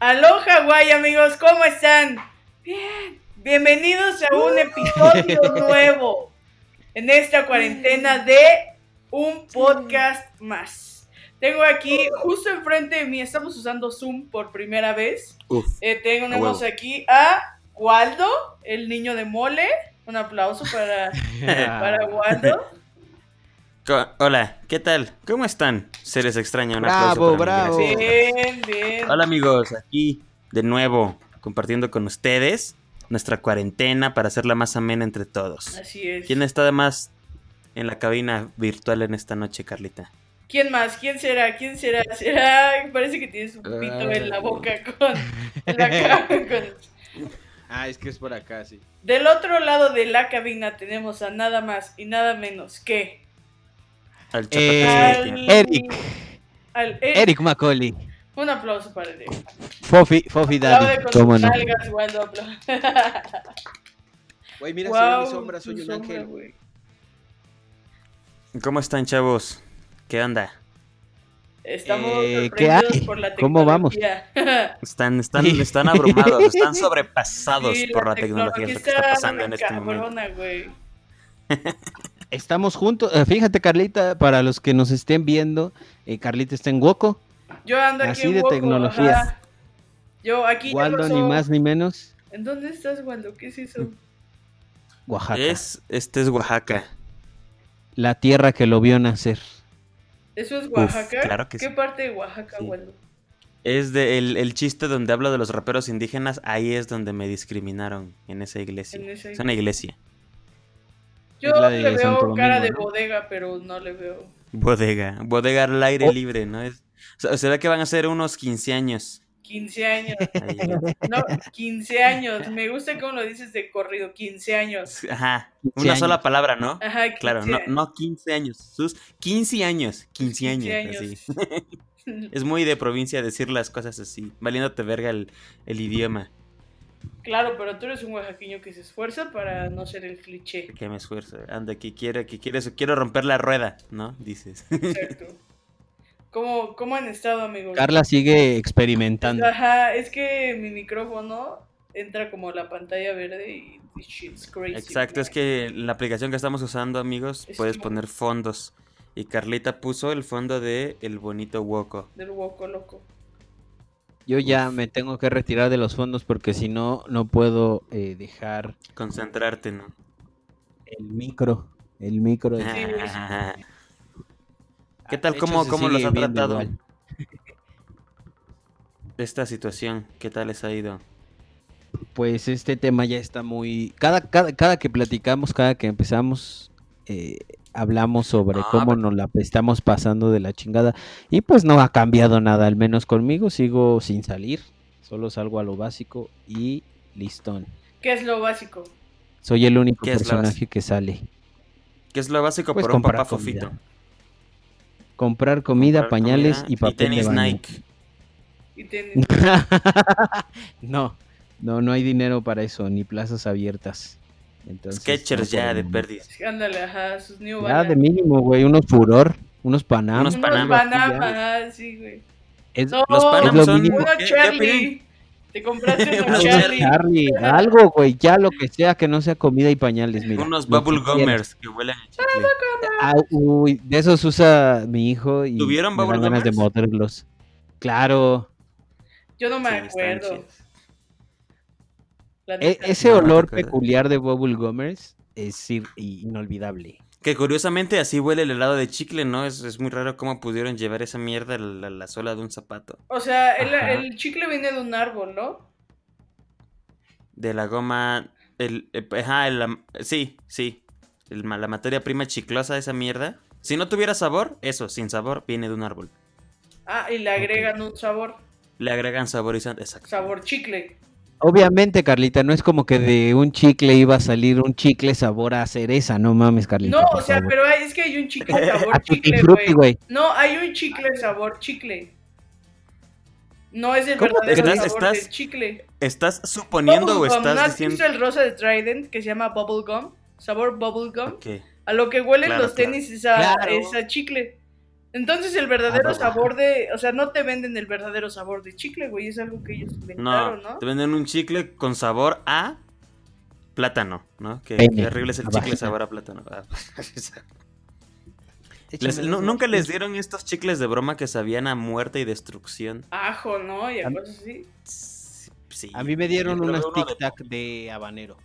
Aloha, guay amigos, ¿cómo están? Bien. Bienvenidos a un episodio nuevo en esta cuarentena de un podcast más. Tengo aquí, justo enfrente de mí, estamos usando Zoom por primera vez. Uf. Eh, tenemos aquí a Waldo, el niño de mole. Un aplauso para, para Waldo. Co- Hola, ¿qué tal? ¿Cómo están? Seres extraños. Un Bravo, aplauso para bravo. mí. Bien, bien. Hola amigos, aquí de nuevo compartiendo con ustedes nuestra cuarentena para hacerla más amena entre todos. Así es. ¿Quién está además en la cabina virtual en esta noche, Carlita? ¿Quién más? ¿Quién será? ¿Quién será? ¿Será? Parece que tienes un pito Ah. en la boca con... en la cara con- Ah, es que es por acá, sí. Del otro lado de la cabina tenemos a nada más y nada menos que... Al Eh. Eric. al Eric. Eric Macaulay. Un aplauso para Eric. Fofi, Fofi Daddy. ¿Cómo no? Güey, mira, Guau, mi sombra, soy un sombra, ángel. güey. ¿Cómo están, chavos? ¿Qué onda? Estamos Eh, ¿qué sorprendidos hay? por la ¿Cómo vamos? tecnología. Están, están, están abrumados, están sobrepasados Sí, por la tecnología, es lo que está pasando en este momento. güey. Estamos juntos. Eh, fíjate, Carlita, para los que nos estén viendo, eh, Carlita está en Woco. Yo ando aquí Así en de Woco, tecnología. ajá. Yo aquí Waldo, ni más ni menos. ¿En dónde estás, Waldo? ¿Qué es eso? Oaxaca. Es, este es Oaxaca. La tierra que lo vio nacer. ¿Eso es Oaxaca? claro que ¿Qué sí. parte de Oaxaca, Sí. Waldo? Es de el, el chiste donde hablo de los raperos indígenas, ahí es donde me discriminaron en esa iglesia. En esa Es una iglesia. Yo la de le veo Santo cara Domingo, de ¿no? bodega, pero no le veo. Bodega. Bodega al aire Oh. libre, ¿no? Es, o sea, se ve que van a ser unos 15 años. 15 años. No, 15 años. Me gusta cómo lo dices de corrido. 15 años. Ajá. 15 Una años. sola palabra, ¿no? Ajá, 15 Claro, no, años. no 15 años. Sus 15 años. 15 años. así. Es muy de provincia decir las cosas así. Valiéndote verga el, el idioma. Claro, pero tú eres un oaxaqueño que se esfuerza para no ser el cliché. Que me esfuerzo. Anda, que quiere, que quiere, quiero romper la rueda, ¿no? Dices. Exacto. ¿Cómo, cómo han estado, amigos? Carla sigue experimentando. Ajá, es que mi micrófono entra como la pantalla verde y shit's crazy. Exacto, es que la aplicación que estamos usando, amigos, Es puedes poner fondos. Y Carlita puso el fondo de El Bonito Woco. Del Woco loco. Yo ya me tengo que retirar de los fondos porque si no, no puedo eh, dejar Concentrarte, ¿no? el micro. El micro. Sí, ¿Qué tal? De hecho, ¿Cómo, cómo los ha tratado esta situación? ¿Qué tal les ha ido? Pues este tema ya está muy... Cada, cada, cada que platicamos, cada que empezamos, eh, hablamos sobre Ah, cómo nos la estamos pasando de la chingada. Y pues no ha cambiado nada, al menos conmigo. Sigo sin salir. Solo salgo a lo básico y listón. ¿Qué es lo básico? Soy el único ¿Qué es lo personaje que sale. ¿Qué es lo básico Pues por un comprar papá fofito? comida. Comprar comida, Comprar pañales comida y papel de tenis baño. Nike. Y no, no, no hay dinero para eso, ni plazas abiertas. Entonces, Sketchers no ya el de perdis. Ándale, ajá, sus New Ya Balance. de mínimo, güey, unos furor, unos panam. Unos Unos Panama, sí, ya. ajá, sí, güey. Es, No, Los Panam lo son... mínimo. uno ¿qué- qué Charlie. Te compraste uno Unos algo, Charlie. Charlie, algo, güey, ya lo que sea que no sea comida y pañales, mira. Unos bubble gummers que huelen a chicle. Ah, uy, de esos usa mi hijo y ¿Tuvieron me dan bubble ganas de morderlos. Claro, Yo no me Sí, acuerdo. E- ese no olor peculiar de bubble gummers es inolvidable. Que curiosamente así huele el helado de chicle, ¿no? Es, es muy raro cómo pudieron llevar esa mierda a la, a la suela de un zapato. O sea, el, Ajá. el chicle viene de un árbol, ¿no? De la goma... El, eh, ajá, el, am- sí, sí. La materia prima chiclosa de esa mierda. Si no tuviera sabor, eso, sin sabor, viene de un árbol. Ah, y le agregan un sabor. Le agregan saborizante, exacto. Sabor chicle. Obviamente, Carlita, no es como que de un chicle iba a salir un chicle sabor a cereza, no mames, Carlita. No, o sea, favor. pero es que hay un chicle sabor chicle, frutti, güey. No, hay un chicle sabor chicle. No es el ¿Cómo? verdadero ¿Estás- sabor estás del chicle. ¿Estás suponiendo o estás ¿No has diciendo...? visto el rosa de Trident que se llama Bubblegum? Sabor Bubblegum. Ok. A lo que huelen Claro, los claro. tenis es a, Claro. es a chicle. Entonces el verdadero Ah, sabor de, o sea, no te venden el verdadero sabor de chicle, güey, es algo que ellos No, inventaron, ¿no? te venden un chicle con sabor a plátano, ¿no? Que, que horrible es el chicle sabor a plátano. Ah, Échame Les- ¿Nunca les dieron estos chicles de broma que sabían a muerte y destrucción? Ajo, ¿no? Y a cosas así. Sí. A mí me dieron unas tic tac de habanero.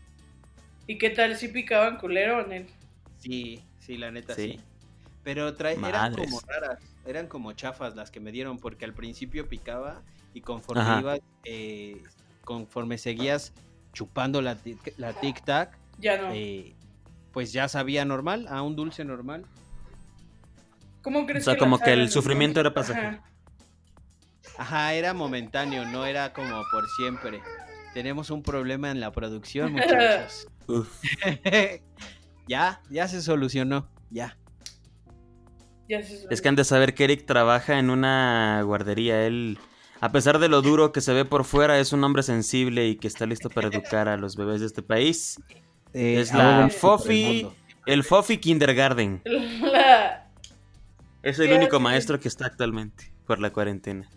¿Y qué tal si picaban culero en el? Sí, sí, la neta Sí. sí. Pero trae, eran como raras, eran como chafas las que me dieron porque al principio picaba y conforme Ajá. ibas, eh, conforme seguías chupando la, tic- la tic tac, Ya no. eh, pues ya sabía normal, a un dulce normal. ¿Cómo crees O sea, que como que el sufrimiento era pasajero. Ajá. Ajá, era momentáneo, no era como por siempre. Tenemos un problema en la producción, muchachos. Ya, ya se solucionó, ya. Es que han de saber que Eric trabaja en una guardería. Él, a pesar de lo duro que se ve por fuera, es un hombre sensible y que está listo para educar a los bebés de este país. Eh, Es la Fofi, el Fofi Kindergarten. La- Es el ¿Qué único maestro que está actualmente por la cuarentena.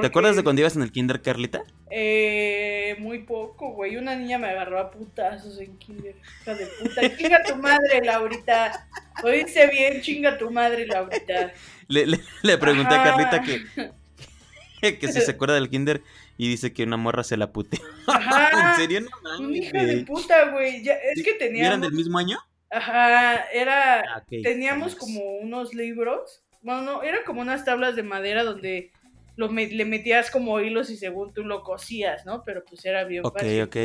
¿Te acuerdas de cuando ibas en el kinder, Carlita? Eh, muy poco, güey. Una niña me agarró a putazos en kinder. Hija de puta. Chinga tu madre, Laurita. Oíste bien, chinga tu madre, Laurita. Le, le- le pregunté a. Carlita que, que si se acuerda del kinder y dice que una morra se la puteó. Ajá. ¿En serio? No mames, hija de puta, güey. Ya, es que ¿Y ¿Eran teníamos. del mismo año? Ajá, era. Ah. Teníamos como unos libros. Bueno, no, eran como unas tablas de madera donde lo me- le metías como hilos y según tú lo cosías, ¿no? Pero pues era bien Ok, fácil. ok.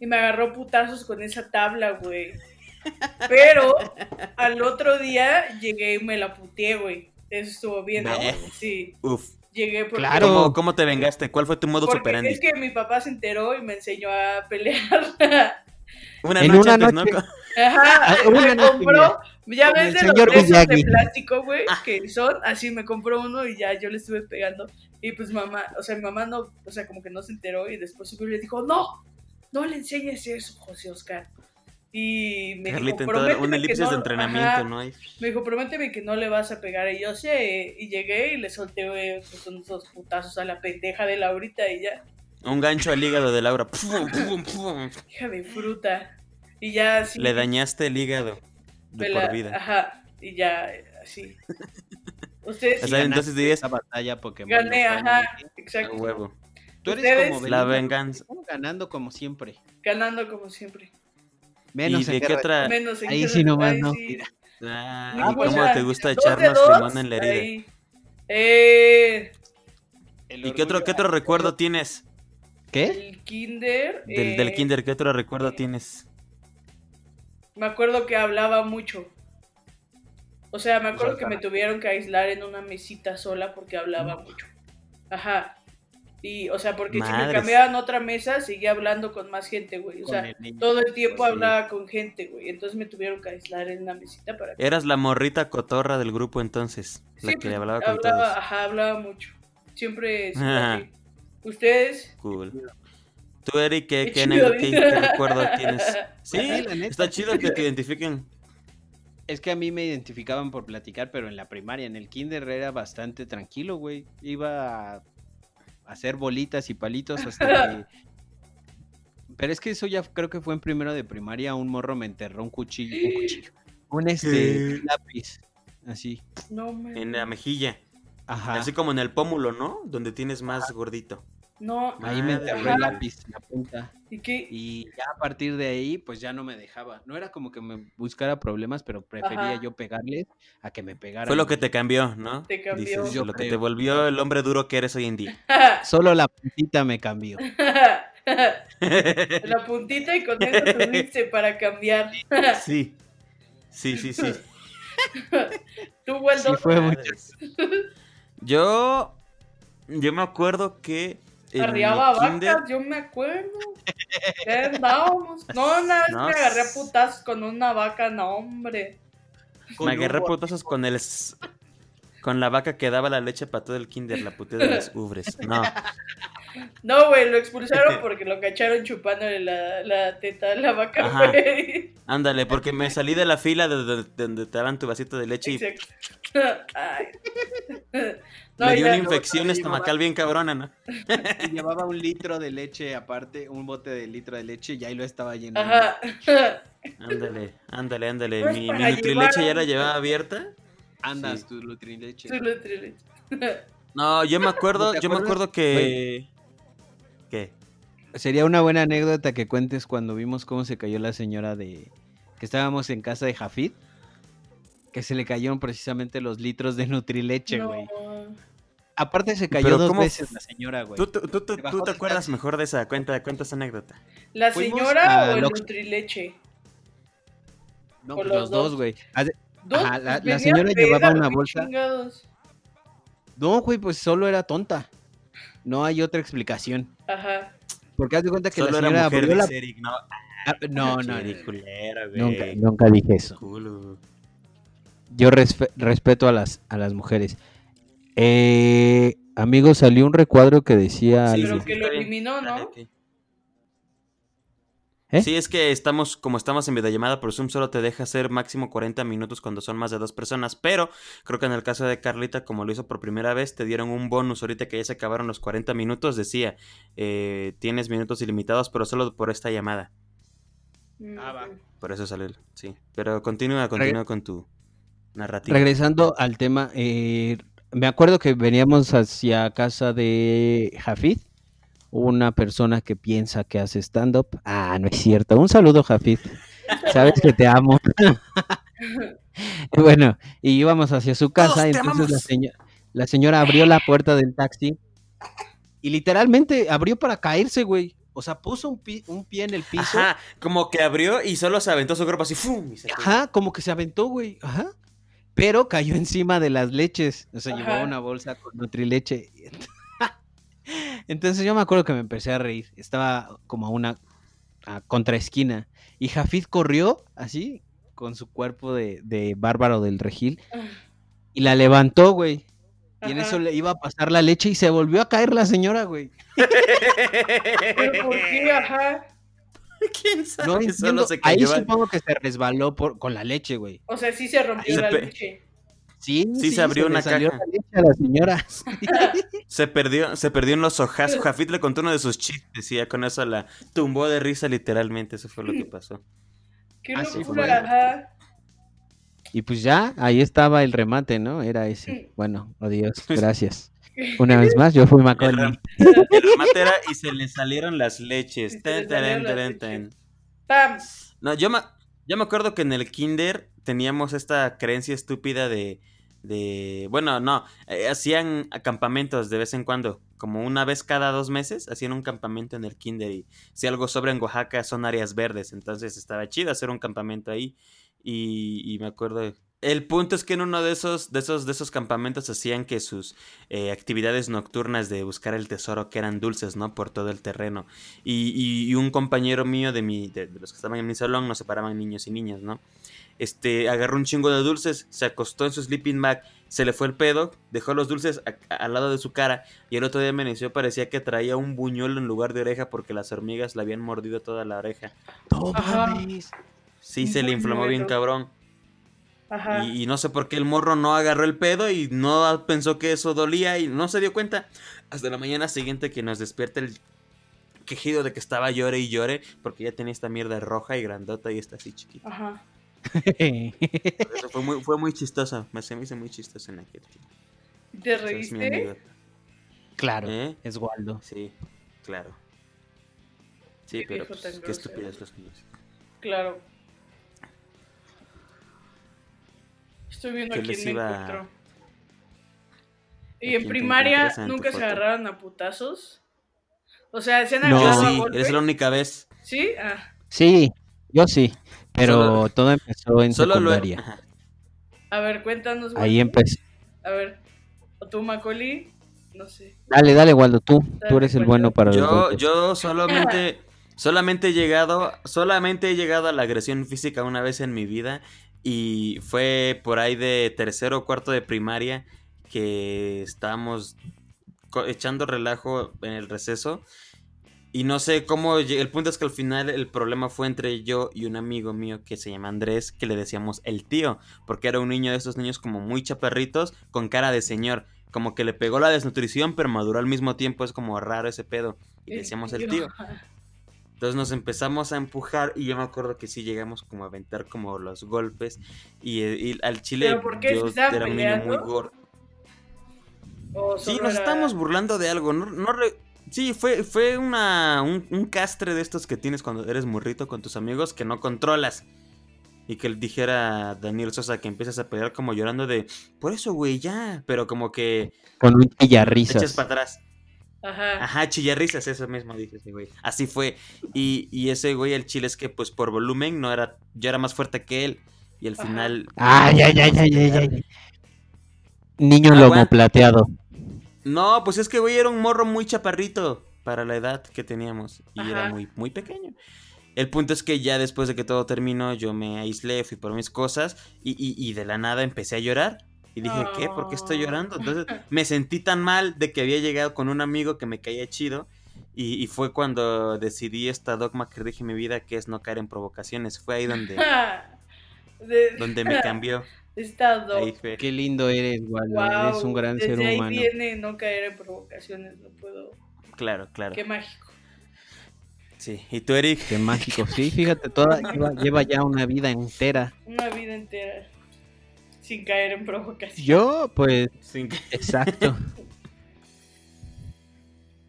Y me agarró putazos con esa tabla, güey. Pero al otro día llegué y me la puteé, güey. Eso estuvo bien, ¿no? Sí, Uf. llegué porque... Claro. ¿Cómo, cómo te vengaste? ¿Cuál fue tu modo Porque superandi? es que mi papá se enteró y me enseñó a pelear. Una En noche una antes, noche. ¿no? Ajá, Ah, una me noche, compró, ya ves de los de plástico, güey, que son, así me compró uno y ya yo le estuve pegando. Y pues mamá, o sea, mi mamá no, o sea, como que no se enteró y después subió y le dijo, no, no le enseñes eso, José Oscar. Y me Carlita, dijo, prométeme una que elipsis no- de entrenamiento, ajá, ¿no? Hay- Me dijo, prométeme que no le vas a pegar. Y yo sé, y llegué y le solté güey, pues, unos putazos a la pendeja de Laurita y ya, Un gancho al hígado de Laura. Pum, pum, pum. hija de fruta. Y ya así. Le dañaste el hígado de la- por vida. Ajá, y ya, eh, así. Ustedes O sí sea, entonces dirías Esa batalla Pokémon. gané, ajá, exacto. huevo. Tú eres Ustedes- como La venganza. ganando como siempre. Ganando como siempre. Menos ¿Y de en qué otra? Menos en Ahí guerra- sí nomás ahí no. sí. Ah, Ni ¿Y pues, cómo ya, te gusta dos echarnos dos, limón en la herida? ahí. Eh, ¿Y qué otro, qué otro recuerdo tienes? ¿Qué? el kinder. Del, del eh, kinder, ¿qué otro recuerdo tienes? Me acuerdo que hablaba mucho. O sea, me acuerdo que me tuvieron que aislar en una mesita sola porque hablaba mucho. Ajá. Y, o sea, porque si me cambiaban a otra mesa, seguía hablando con más gente, güey. O sea, el todo el tiempo Sí. hablaba con gente, güey. Entonces me tuvieron que aislar en una mesita para que... Eras la morrita cotorra del grupo entonces, la que pues, hablaba con hablaba, todos. Ajá, hablaba mucho. Siempre... Ajá. ¿Ustedes? Cool. Tú, Eric, ¿qué, Qué qué, chido, qué- qué recuerdo tienes? Sí, Sí, la neta. está chido que te identifiquen. Es que a mí me identificaban por platicar, pero en la primaria, en el kinder era bastante tranquilo, güey. Iba a hacer bolitas y palitos hasta que... Pero es que eso ya creo que fue en primero de primaria, un morro me enterró un cuchillo, un cuchillo, un este ¿Qué? lápiz, así. No, me... En la mejilla. Ajá. Así como en el pómulo, ¿no? Donde tienes más gordito. No. Ahí me enterró Ajá. el lápiz, la punta. ¿Y qué? Y ya a partir de ahí, pues ya no me dejaba. No era como que me buscara problemas, pero prefería Ajá. yo pegarles a que me pegaran. Fue lo que te cambió, ¿no? Te cambió. Dices, Yo lo que te volvió el hombre duro que eres hoy en día. Solo la puntita me cambió. La puntita y con eso tuviste para cambiar. sí. Sí, sí, sí. Tú, Waldo. Sí fue mucho. Yo. Yo me acuerdo que. Arriaba vacas, kinder- yo me acuerdo. Ya andábamos. No, una vez No, me agarré a putazos con una vaca, no, hombre. Me agarré putazos con el. Con la vaca que daba la leche para todo el kinder, la putea de las ubres. No. No, güey, lo expulsaron porque lo cacharon chupándole la, la teta a la vaca, Ajá. güey. Ándale, porque me salí de la fila de donde, de donde te daban tu vasito de leche y Exacto. Ay. No, me dio ya una no. infección estomacal bien cabrona, ¿no? Y llevaba un litro de leche aparte, un bote de litro de leche y ahí lo estaba llenando. Ajá. Ándale, ándale, ándale. Pues Mi, mi Nutrileche ya la llevaba abierta. Andas Sí. tu Nutrileche. Su Nutrileche. No, yo me acuerdo, ¿Te yo me acuerdo que... ¿Qué? Sería una buena anécdota que cuentes cuando vimos cómo se cayó la señora de... Que estábamos en casa de Jafid. Que se le cayeron precisamente los litros de Nutrileche, No. Aparte se cayó dos ¿cómo veces la señora, güey. ¿Tú, te acuerdas taxi. mejor de esa cuenta? Cuenta esa anécdota. ¿La señora o el Nutrileche? No, pues los los dos, güey. La- la señora llevaba una bolsa. chingados. No, güey, pues solo era tonta. No hay otra explicación. Ajá. Porque haz de cuenta que Solo la era señora mujer, abrió la... Eric, ¿no? Ah, No, no, no, culera, güey. nunca, nunca dije eso. Culo. Yo respe- respeto a las, a las mujeres. Eh, amigo, salió un recuadro que decía... Sí, Pero que lo eliminó, ¿no? ¿Eh? Sí, es que estamos, como estamos en videollamada por Zoom, solo te deja hacer máximo 40 minutos cuando son más de dos personas. Pero creo que en el caso de Carlita, como lo hizo por primera vez, te dieron un bonus. Ahorita que ya se acabaron los 40 minutos, decía, eh, tienes minutos ilimitados, pero solo por esta llamada. Ah, va. Por eso salió, sí. Pero continúa, continúa con tu narrativa. Regresando al tema, eh, me acuerdo que veníamos hacia casa de Jafid, una persona que piensa que hace stand-up. Ah, no es cierto. Un saludo, Jafid. Sabes que te amo. bueno, y íbamos hacia su casa, entonces la, amamos. seño- la señora abrió la puerta del taxi y literalmente abrió para caerse, güey. O sea, puso un, pi- un pie en el piso. Ajá, como que abrió y solo se aventó su cuerpo así, ¡fum! y se cayó. Ajá, como que se aventó, güey. Ajá. Pero cayó encima de las leches. O sea, Ajá. llevaba una bolsa con Nutrileche. Entonces yo me acuerdo que me empecé a reír. Estaba como a una a contraesquina. Y Jafid corrió así, con su cuerpo de, de bárbaro del regil. Y la levantó, güey. Y en Ajá. eso le iba a pasar la leche y se volvió a caer la señora, güey. ¿Pero por qué? Ajá. ¿Quién sabe? No Solo entiendo. se Ahí supongo que se resbaló por, con la leche, güey. O sea, sí se rompió Se la pe- leche. Sí, Sí, se abrió le una caja. la leche a la señora. Se perdió, se perdió en los ojazos. Jafit le contó uno de sus chistes y ya con eso la tumbó de risa literalmente. Eso fue lo que pasó. Qué Así locura, fue. ajá. Y pues ya, ahí estaba el remate, ¿no? Era ese. Bueno, adiós, gracias. Una vez más, yo fui El, Macaulay. rem- el remate era y se le salieron las leches. Ten, ten, ten, ten. ¡Pam! No, yo me, yo me acuerdo que en el kinder teníamos esta creencia estúpida de... de bueno, no, eh, hacían campamentos de vez en cuando, como una vez cada dos meses, hacían un campamento en el kinder y si algo sobra en Oaxaca son áreas verdes, entonces estaba chido hacer un campamento ahí y, y me acuerdo... El punto es que en uno de esos, de esos, de esos campamentos hacían que sus eh, actividades nocturnas de buscar el tesoro, que eran dulces, ¿no? Por todo el terreno. Y, y- y un compañero mío de, mi, de, de los que estaban en mi salón, nos separaban niños y niñas, ¿no? Este, agarró un chingo de dulces, se acostó en su sleeping bag, se le fue el pedo, dejó los dulces a- a- al lado de su cara y el otro día amaneció, parecía que traía un buñuelo en lugar de oreja porque las hormigas le habían mordido toda la oreja. Mames. Sí, se le inflamó bien cabrón. Ajá. Y, y no sé por qué el morro no agarró el pedo y no pensó que eso dolía y no se dio cuenta. Hasta la mañana siguiente que nos despierta el quejido de que estaba llore y llore porque ya tenía esta mierda roja y grandota y está así chiquita. Ajá. Eso fue muy, fue muy chistoso. Me, se me hizo muy chistoso en aquel tiempo. ¿Te es reíste? claro, ¿Eh? es Waldo. Sí, claro. Sí, Qué pero pues, qué estupidez los niños. Claro. Estoy viendo ¿Qué a les quién me iba- encuentro. a ¿Y en primaria nunca se agarraron a putazos? O sea, ¿se han No. Agarrado a sí, golpes? eres la única vez. ¿Sí? Ah, Sí, yo sí. Pero Solo- todo empezó en Solo lo secundaria. A ver, cuéntanos. Ahí empecé. A ver, ¿o tú, Macaulay? No sé. Dale, dale, Waldo, tú. Dale, Tú eres el bueno para Yo, yo solamente, solamente he llegado, solamente he llegado a la agresión física una vez en mi vida y fue por ahí de tercero o cuarto de primaria que estábamos echando relajo en el receso. Y no sé cómo. El punto es que al final el problema fue entre yo y un amigo mío que se llama Andrés, que le decíamos el tío. Porque era un niño de esos niños como muy chaparritos, con cara de señor. Como que le pegó la desnutrición, pero maduró al mismo tiempo. Es como raro ese pedo. Y le decíamos el tío. Entonces nos empezamos a empujar y yo me acuerdo que sí llegamos como a aventar como los golpes y, y al chile ¿Pero por qué? yo ¿Se estaban era un niño muy peleando? gordo. Sí, nos era- estábamos burlando de algo, no, no re- Sí, fue, fue una, un, un castre de estos que tienes cuando eres murrito con tus amigos que no controlas. Y que dijera Daniel Sosa que empiezas a pelear como llorando de, por eso, güey, ya. Pero como que Con un te echas chillarrisas. para atrás. Ajá. Ajá, chillarrisas, eso mismo dije ese güey. Así fue. Y, y ese güey, el chile es que pues por volumen no era, yo era más fuerte que él. Y al final... Ay, ay, ay, ay, ay, ay. Niño Aguanta. lomo plateado. No, pues es que güey era un morro muy chaparrito para la edad que teníamos. Y era muy, muy pequeño. El punto es que ya después de que todo terminó, yo me aislé, fui por mis cosas y, y- y de la nada empecé a llorar. Y dije, ¿qué? ¿Por qué estoy llorando? Entonces me sentí tan mal de que había llegado con un amigo que me caía chido. Y, y fue cuando decidí esta dogma que rige mi vida, que es no caer en provocaciones. Fue ahí donde, De- donde me cambió. Estado. Ahí. Qué lindo eres, Waldo. Wow, Eres un gran desde ser ahí humano. viene no caer en provocaciones, no puedo. Claro, claro. Qué mágico. Sí. ¿Y tú, Eric? Qué mágico. Sí, fíjate, toda, lleva, lleva ya una vida entera. Una vida entera sin caer en provocaciones. Yo, pues, Sin- exacto.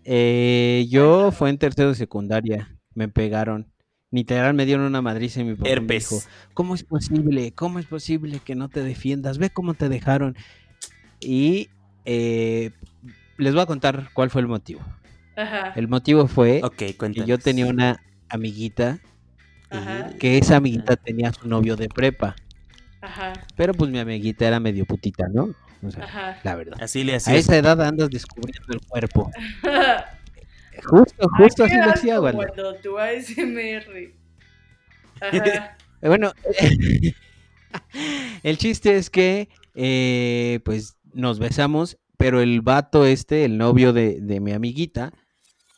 Eh, yo fue en tercero de secundaria. Me pegaron. Literal me dieron una madriza y mi papá me Herpes. dijo, ¿cómo es posible? ¿Cómo es posible que no te defiendas? Ve cómo te dejaron. Y eh, les voy a contar cuál fue el motivo. Ajá. El motivo fue Ok, que yo tenía una amiguita, Ajá. que esa amiguita tenía su novio de prepa. Ajá. Pero pues mi amiguita era medio putita, ¿no? O sea, Ajá. la verdad. Así le A hacías. esa edad andas descubriendo el cuerpo. Justo, justo así lo hacía, Waldo. Waldo, tu ASMR. Ajá. Eh, Bueno, el chiste es que, eh, pues, nos besamos, pero el vato este, el novio de, de mi amiguita,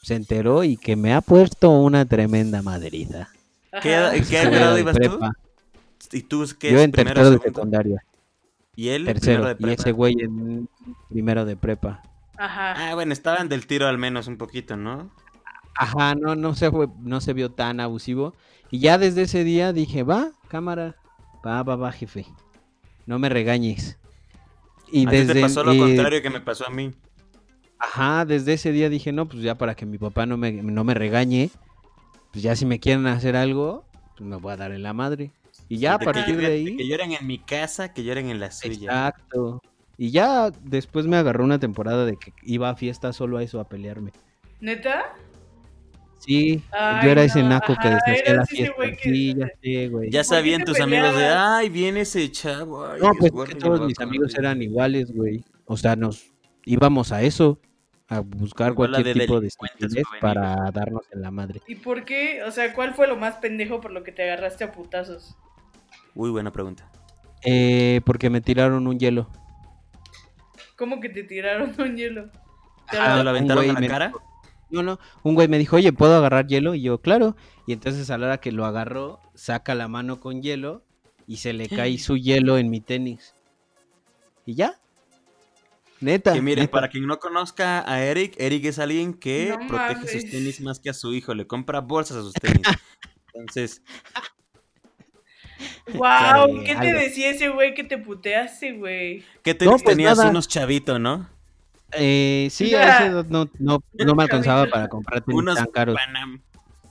se enteró y que me ha puesto una tremenda madriza. ¿Qué, Ajá. ¿en qué grado ibas tú? ¿Y tú qué Yo es? en ¿Primero, tercero de secundaria, ¿Y él? tercero, primero de y prepa? ese güey en primero de prepa. Ajá. Ah, bueno, estaban del tiro al menos un poquito, ¿no? Ajá, no, no se fue, no se vio tan abusivo. Y ya desde ese día dije, va, cámara, va, va, va, jefe. No me regañes. Y a desde te pasó lo eh, contrario que me pasó a mí. Ajá, desde ese día dije, no, pues ya para que mi papá no me, no me regañe, pues ya si me quieren hacer algo, pues me voy a dar en la madre. Y ya a que partir de ahí, Que lloren en mi casa, que lloren en la suya. exacto. Y ya después me agarró una temporada de que iba a fiestas solo a eso, a pelearme. ¿Neta? Sí, Ay, yo era ese no, naco que deshacía la fiesta. que- Sí, ya sé, güey. Ya ¿Por qué sabían tus amigos de, ay, viene ese chavo. ay, No, es pues que todos mis comer". amigos eran iguales, güey. O sea, nos íbamos a eso, a buscar Igual cualquier de tipo de estupidez para darnos en la madre. ¿Y por qué? O sea, ¿cuál fue lo más pendejo por lo que te agarraste a putazos? Uy, buena pregunta. Eh, porque me tiraron un hielo. ¿Cómo que te tiraron un hielo? Te Ah, ¿Lo lo- aventaron a la me cara? No, no, un güey me dijo, oye, ¿puedo agarrar hielo? Y yo, claro. Y entonces a la hora que lo agarró, saca la mano con hielo y se le cae su hielo en mi tenis. Y ya. Neta. Que miren, neta. para quien no conozca a Eric, Eric es alguien que No protege sus tenis más que a su hijo, le compra bolsas a sus tenis. Entonces, ¡Wow! ¿Qué te decía ese güey que te puteaste, güey? ¿qué te No, pues tenías nada. unos chavitos, no? Eh, sí, a no, no, no me alcanzaba para comprar tenis Unos tan caros. Panam.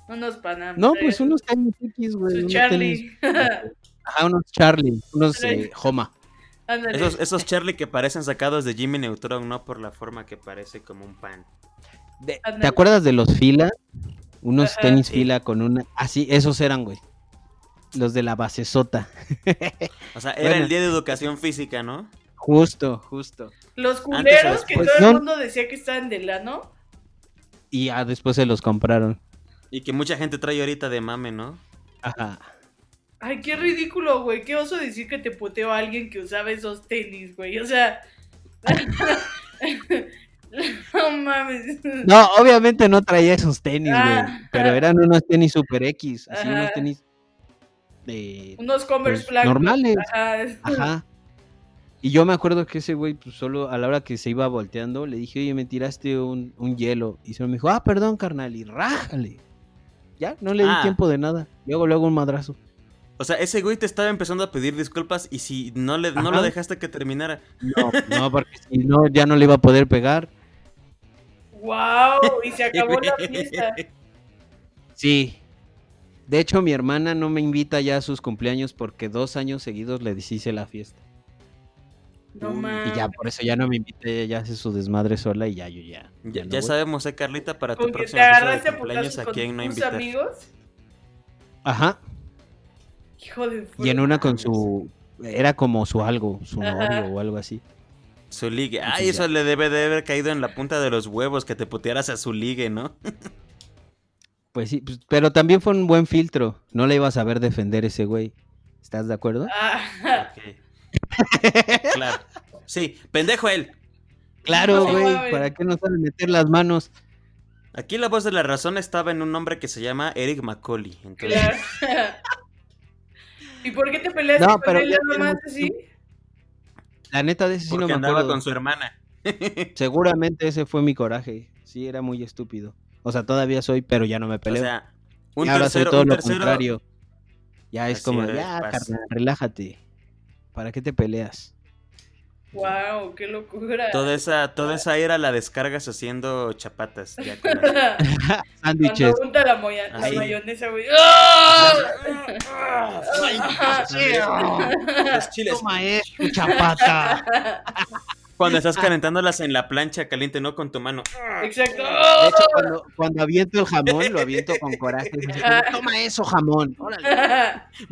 Unos Panam. No, pues unos tenis X, güey. Su unos Charlie. tenis- Ajá, unos Charlie, unos eh, Homa. Ándale. Esos, esos Charlie que parecen sacados de Jimmy Neutron, no por la forma que parece como un pan. De-. ¿Te acuerdas de los fila? Unos Ajá. tenis Sí. fila con una... Así, esos eran, güey. Los de la base sota. O sea, era Bueno. el día de educación física, ¿no? Justo, justo. Los culeros que todo No. el mundo decía que estaban de lano. Y ya después se los compraron. Y que mucha gente trae ahorita de mame, ¿no? Ajá. Ay, qué ridículo, güey. Qué oso decir que te puteó a alguien que usaba esos tenis, güey. O sea. No mames. No, obviamente no traía esos tenis, güey. Ah. Pero eran unos tenis super X. Así Ajá. unos tenis de. Unos Converse Pues, blancos. normales. Ajá. Ajá. Y yo me acuerdo que ese güey, pues solo a la hora que se iba volteando, le dije, oye, me tiraste un, un hielo. Y se me dijo, ah, perdón, carnal, y rájale. Ya, no le di Ah. tiempo de nada. Luego, luego un madrazo. O sea, ese güey te estaba empezando a pedir disculpas y si no, le, no lo dejaste que terminara. No, no, porque si no, ya no le iba a poder pegar. Wow, y se acabó la fiesta. Sí. De hecho, mi hermana no me invita ya a sus cumpleaños porque dos años seguidos le deshice la fiesta. No y mames. Y ya por eso ya no me invita, ella ya hace su desmadre sola y ya yo ya. Ya, no ya voy. sabemos, eh, Carlita, para tu de a cumpleaños a quién no invitar. amigos. Ajá. Hijo de Y en una con su. Era como su algo, su Ajá. novio o algo así. Su ligue. Entonces Ay, ya. eso le debe de haber caído en la punta de los huevos que te putearas a su ligue, ¿no? Pues sí, pues, pero también fue un buen filtro. No le ibas a ver defender ese güey. ¿Estás de acuerdo? Ah, claro. Sí, pendejo él. Claro, No, güey. ¿Para qué nos van a meter las manos? Aquí la voz de la razón estaba en un hombre que se llama Eric Macaulay. Entonces, claro. ¿Y por qué te peleaste No, con pero él ya nada tiene más mucho así? La neta de ese sí no porque me andaba acuerdo. con su hermana. Seguramente ese fue mi coraje. Sí, era muy estúpido. O sea, todavía soy, pero ya no me O peleo. sea, un Y ahora tercero, soy todo un lo tercero- contrario. Ya es Así como, es, ya, pasa. carnal, relájate. ¿Para qué te peleas? Wow, qué locura. Toda esa, toda esa era la descargas haciendo chapatas. Ya. Sándwiches. Cuando la, moya- la mayonesa, güey. ¡Ah! Los chiles. Toma esto, chapata. Cuando estás calentándolas en la plancha caliente, no con tu mano. Exacto. De hecho, cuando, cuando aviento el jamón, lo aviento con coraje. Toma eso, jamón. Órale.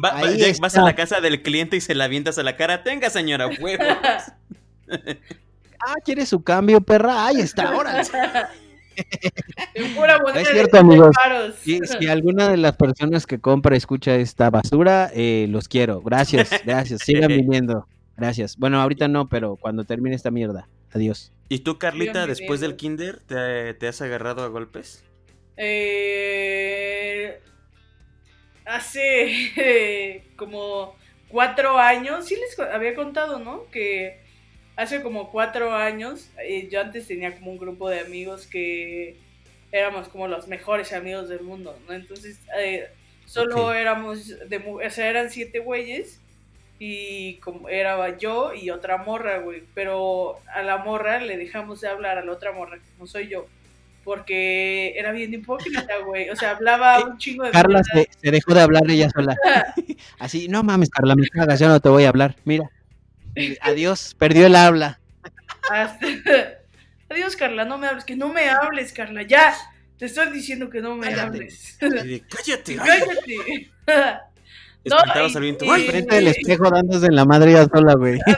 Va- va- vas a la casa del cliente y se la avientas a la cara. Tenga, señora, huevos. Ah, ¿quieres su cambio, perra? Ahí está, órale. En pura Es cierto, 100 amigos. si alguna de las personas que compra escucha esta basura, eh, los quiero. Gracias, gracias. Sigan viniendo. Gracias. Bueno, ahorita no, pero cuando termine esta mierda. Adiós. ¿Y tú, Carlita, después del kinder, te, te has agarrado a golpes? Eh, hace como cuatro años, sí les había contado, ¿no? Que hace como cuatro años, eh, yo antes tenía como un grupo de amigos que éramos como los mejores amigos del mundo, ¿no? Entonces, eh, solo éramos, de, o sea, eran siete güeyes y como era yo y otra morra, güey, pero a la morra le dejamos de hablar a la otra morra, que no soy yo. Porque era bien hipócrita, güey. O sea, hablaba un chingo de Carla se, se dejó de hablar ella sola. Así, no mames, Carla, me cagas, ya no te voy a hablar. Mira. Adiós, perdió el habla. Hasta- Adiós, Carla, no me hables. Que no me hables, Carla. Ya. Te estoy diciendo que no me Cállate. hables. Cállate. ay". Cállate. Espantabas y- al viento. y- ¡Ay! Frente del espejo dándose en la madre sola, güey.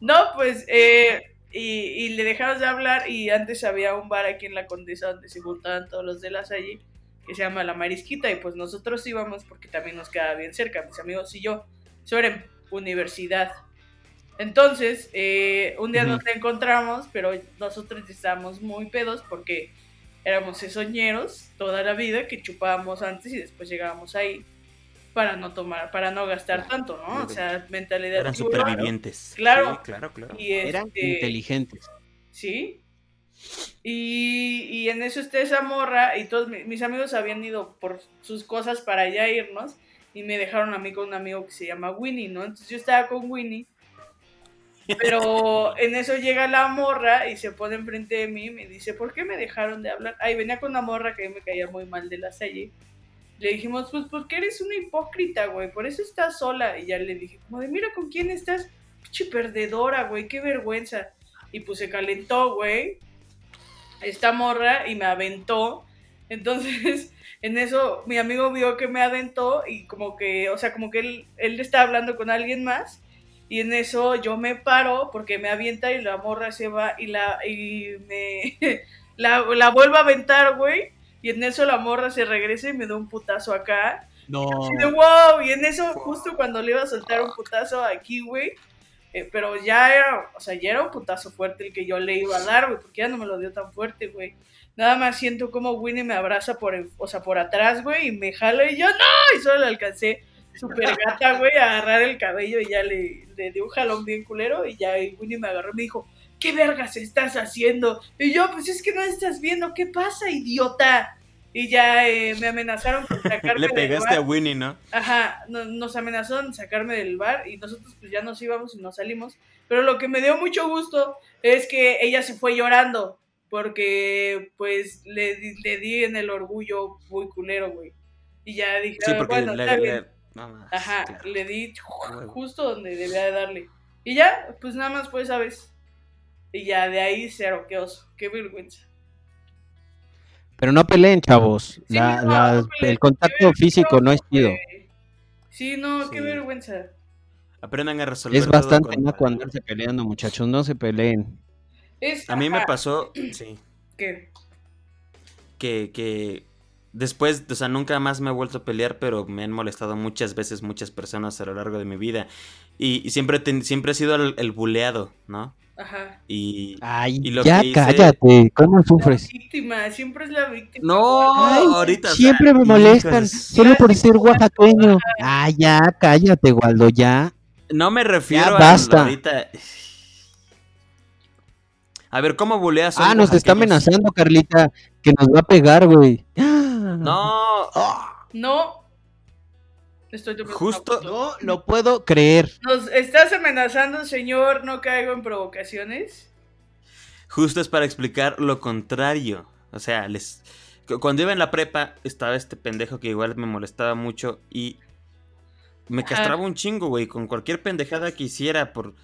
No, pues, eh, y, y le dejamos de hablar y antes había un bar aquí en la Condesa donde se juntaban todos los de las allí, que se llama La Marisquita, y pues nosotros íbamos porque también nos quedaba bien cerca, mis amigos y yo. Eso era en universidad. Entonces, eh, un día nos encontramos, pero nosotros estábamos muy pedos porque éramos esoñeros toda la vida, que chupábamos antes y después llegábamos ahí para no tomar, para no gastar tanto, ¿no? O sea, mentalidad Eran tiburón. supervivientes. Claro. Sí, claro, claro. Y Eran este, inteligentes. Sí. Y, y en eso está esa morra y todos mi- mis amigos habían ido por sus cosas para ya irnos y me dejaron a mí con un amigo que se llama Winnie, ¿no? Entonces yo estaba con Winnie, pero en eso llega la morra y se pone enfrente de mí y me dice, ¿por qué me dejaron de hablar? Ay, venía con una morra que a mí me caía muy mal de la salle. Le dijimos, pues porque eres una hipócrita, güey, por eso estás sola. Y ya le dije, como de, mira con quién estás, pinche perdedora, güey, qué vergüenza. Y pues se calentó, güey, esta morra y me aventó. Entonces, en eso mi amigo vio que me aventó y como que, o sea, como que él, él estaba hablando con alguien más. Y en eso yo me paro porque me avienta y la morra se va y la y me la, la vuelvo a aventar, güey. Y en eso la morra se regresa y me da un putazo acá. No. De, wow, y en eso, justo cuando le iba a soltar un putazo aquí, güey, Eh, pero ya era, o sea, ya era un putazo fuerte el que yo le iba a dar, güey, porque ya no me lo dio tan fuerte, güey. Nada más siento como Winnie me abraza por, el, o sea, por atrás, güey, y me jala y yo, ¡no! Y solo le alcancé super gata, güey, a agarrar el cabello y ya le, le di un jalón bien culero y ya y Winnie me agarró y me dijo, ¿qué vergas estás haciendo? Y yo, pues es que no estás viendo, ¿qué pasa, idiota? Y ya eh, me amenazaron con sacarme Le del pegaste a bar. Winnie, ¿no? Ajá, no- nos amenazaron sacarme del bar y nosotros pues ya nos íbamos y nos salimos. Pero lo que me dio mucho gusto es que ella se fue llorando porque pues le, di- le di en el orgullo muy culero, güey. Y ya dije, Sí, "Ah, porque bueno, le, está le- bien". no, no, Ajá, claro. le di justo donde debía de darle. Y ya, pues nada más fue esa vez. Y ya de ahí cero, qué oso, qué vergüenza. Pero no peleen, chavos. Sí, La- no, la- no peleen, el contacto qué físico no es chido. Sí, no, qué Sí. vergüenza. Aprendan a resolver Es todo bastante naco palabras. andarse peleando, muchachos. No se peleen. Es, A mí me pasó, sí, ¿Qué? que, que después, o sea, nunca más me he vuelto a pelear, pero me han molestado muchas veces muchas personas a lo largo de mi vida. Y, y siempre, ten- siempre he sido el, el buleado, ¿no? Ajá. Y... Ay, Y lo ya que hice- cállate. ¿Cómo sufres? Víctima, siempre es la víctima. No, Ay, ahorita. o sea, siempre me molestan, solo por ser oaxaqueño. Ah, ya, cállate, Waldo, ya. No me refiero Ya, a basta. ahorita. A ver, ¿cómo buleas a Ah, nos está amenazando, Carlita, que nos va a pegar, güey. No, No. Estoy Justo-. No lo puedo creer. ¿Nos estás amenazando, señor? ¿No caigo en provocaciones? justo es para explicar lo contrario. O sea, les cu- cuando iba en la prepa estaba este pendejo que igual me molestaba mucho y me Ajá. castraba un chingo, güey, con cualquier pendejada que hiciera por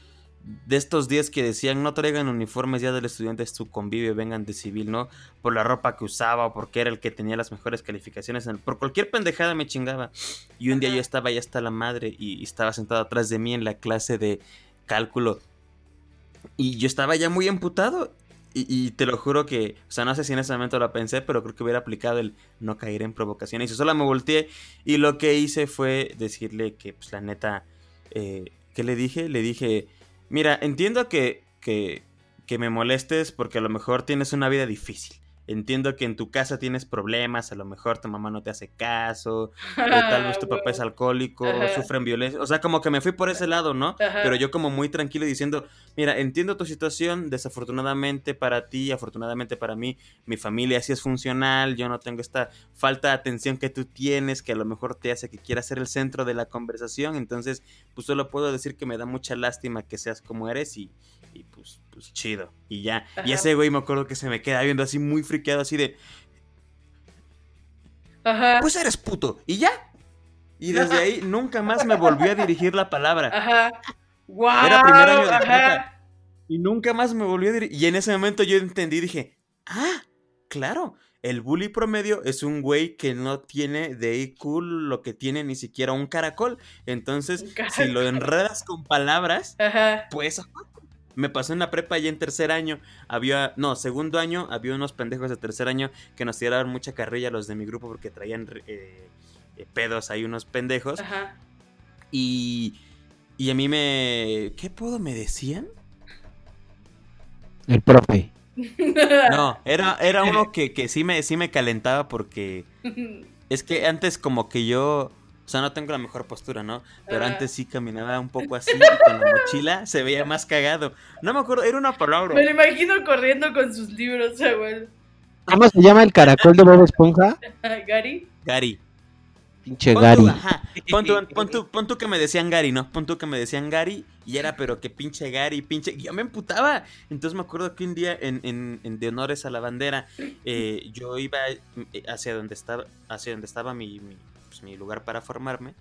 de estos días que decían no traigan uniformes ya del estudiante es su convivio, vengan de civil, ¿no? Por la ropa que usaba o porque era el que tenía las mejores calificaciones. en- por cualquier pendejada me chingaba. Y un día yo estaba ya hasta la madre y, y estaba sentado atrás de mí en la clase de cálculo. Y yo estaba ya muy emputado. Y, y te lo juro que, o sea, no sé si en ese momento lo pensé, pero creo que hubiera aplicado el no caer en provocaciones. Y solo me volteé y lo que hice fue decirle que, pues la neta, eh, ¿qué le dije? Le dije, mira, entiendo que, que, que me molestes porque a lo mejor tienes una vida difícil. Entiendo que en tu casa tienes problemas, a lo mejor tu mamá no te hace caso, o tal vez tu papá es alcohólico, Ajá. sufren violencia. O sea, como que me fui por ese lado, ¿no? Ajá. Pero yo como muy tranquilo diciendo, mira, entiendo tu situación, desafortunadamente para ti, afortunadamente para mí, mi familia sí es funcional, yo no tengo esta falta de atención que tú tienes, que a lo mejor te hace que quieras ser el centro de la conversación, entonces pues solo puedo decir que me da mucha lástima que seas como eres y, y pues, pues chido, y ya. Y ese güey me acuerdo que se me queda viendo así muy friqueado, así de, Ajá. pues eres puto, y ya. Y desde ahí nunca más me volvió a dirigir la palabra. Ajá. ¡Guau! Era primer año de prepa. Y nunca más me volvió a dirigir. Y en ese momento yo entendí y dije, ah, claro, el bully promedio es un güey que no tiene de IQ lo que tiene ni siquiera un caracol. Entonces, Un si lo enredas con palabras, Ajá. pues me pasó en la prepa y en tercer año había, no, segundo año había unos pendejos de tercer año que nos tiraban mucha carrilla los de mi grupo porque traían eh, eh, pedos ahí unos pendejos. Ajá. Y, y a mí me... ¿Qué puedo me decían? El profe. No, era, era uno que, que sí, me, sí me calentaba porque es que antes como que yo, o sea, no tengo la mejor postura, ¿no? Pero antes sí caminaba un poco así y con la mochila se veía más cagado. No me acuerdo, era una palabra. Me lo imagino corriendo con sus libros, abuelo. ¿Cómo se llama el caracol de Bob Esponja? Gary. Gary. Pinche Pon Gary. tú, ajá, pon tú, pon tú- pon tú que me decían Gary, ¿no? Pon tú que me decían Gary y era pero que pinche Gary, pinche... y Yo me emputaba. Entonces me acuerdo que un día en, en- en de honores a la bandera eh, yo iba eh, hacia donde estaba, hacia donde estaba mi, mi, pues, mi lugar para formarme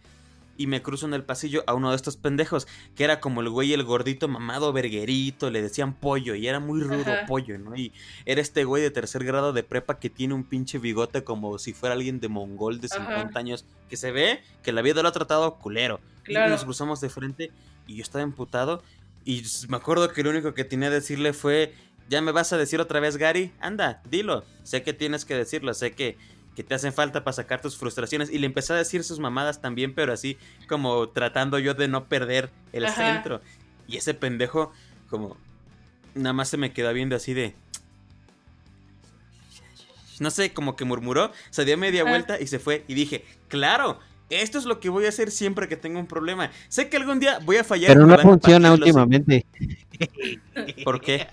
y me cruzo en el pasillo a uno de estos pendejos que era como el güey el gordito mamado verguerito, le decían pollo y era muy rudo Ajá. pollo, ¿no? Y era este güey de tercer grado de prepa que tiene un pinche bigote como si fuera alguien de mongol de Ajá. 50 años que se ve que la vida lo ha tratado culero. Y Claro. nos cruzamos de frente y yo estaba emputado y me acuerdo que lo único que tenía que decirle fue, ya me vas a decir otra vez Gary, anda, dilo, sé que tienes que decirlo, sé que, que te hacen falta para sacar tus frustraciones y le empecé a decir sus mamadas también, pero así como tratando yo de no perder el Ajá. centro. Y ese pendejo, como, nada más se me quedó viendo así de... No sé, como que murmuró, se dio media vuelta y se fue. Y dije, claro, esto es lo que voy a hacer siempre que tenga un problema. Sé que algún día voy a fallar. Pero no funciona los- últimamente. ¿Por qué?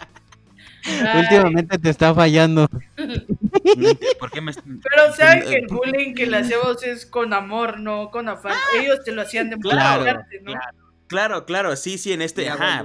Ay, Últimamente te está fallando. ¿Por qué me.? Pero saben que el bullying que le hacemos es con amor, no con afán. Ellos te lo hacían de Claro, molestarte, ¿no? Claro, claro, sí, sí, en este. Ajá.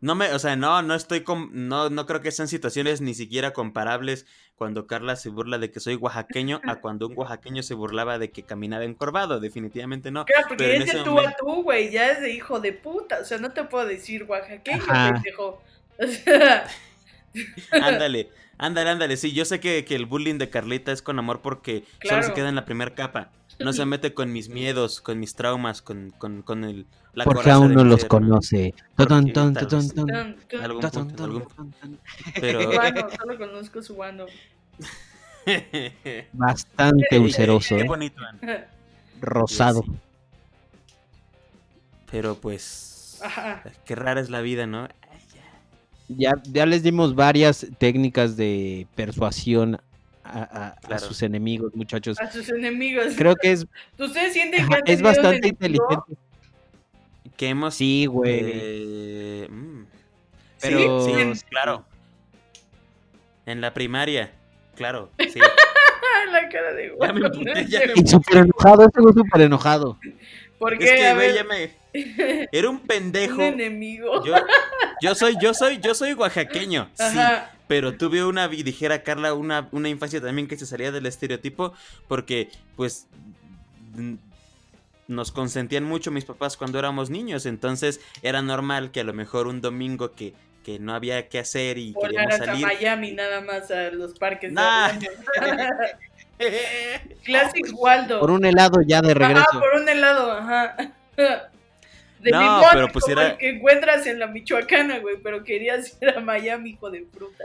No me, o sea, no, no estoy con, no, no creo que sean situaciones ni siquiera comparables cuando Carla se burla de que soy oaxaqueño a cuando un oaxaqueño se burlaba de que caminaba encorvado, definitivamente no. Claro, porque Pero en es de ese tú momento- a tú, güey, ya es de hijo de puta. O sea, no te puedo decir oaxaqueño, pendejo. O sea, Ándale, ándale, ándale, sí, yo sé que, que el bullying de Carlita es con amor porque solo se queda en la primera capa, no se mete con mis miedos, con mis traumas, con, con, con el, la Porque aún no los conoce. Pero... Solo conozco Subano. Bastante Qué- ulceroso, Qué ¿eh? bonito, Ana. Rosado. Sí. Pero pues... Ajá. Qué rara es la vida, ¿no? Ya. Ya, les dimos varias técnicas de persuasión a, a- a sus enemigos, muchachos. A sus enemigos. Creo que es, ¿Ustedes sienten que han es bastante enemigo? inteligente. Que hemos... Sí, güey. eh, mm. Pero- Sí, sí, claro. En la primaria, claro, sí. La cara de Ya me guapo. ya me Y súper enojado, este súper enojado. ¿Por Es qué? que, A güey, ver, ya me... Era un un pendejo. enemigo. Yo, yo soy, yo soy, yo soy oaxaqueño, sí. Pero tuve una, vi- dijera Carla, una, una infancia también que se salía del estereotipo. Porque, pues, mm, nos consentían mucho mis papás cuando éramos niños. Entonces, era normal que a lo mejor un domingo que, que no había que hacer y Volar queríamos salir. Miami nada más a los parques. Nah. Orlando. Classic Waldo. Por un helado ya de regreso. Ajá, por un helado, ajá. De No, limón, pero pues como era- el que encuentras en la Michoacana, güey, pero querías ir a Miami, hijo de fruta.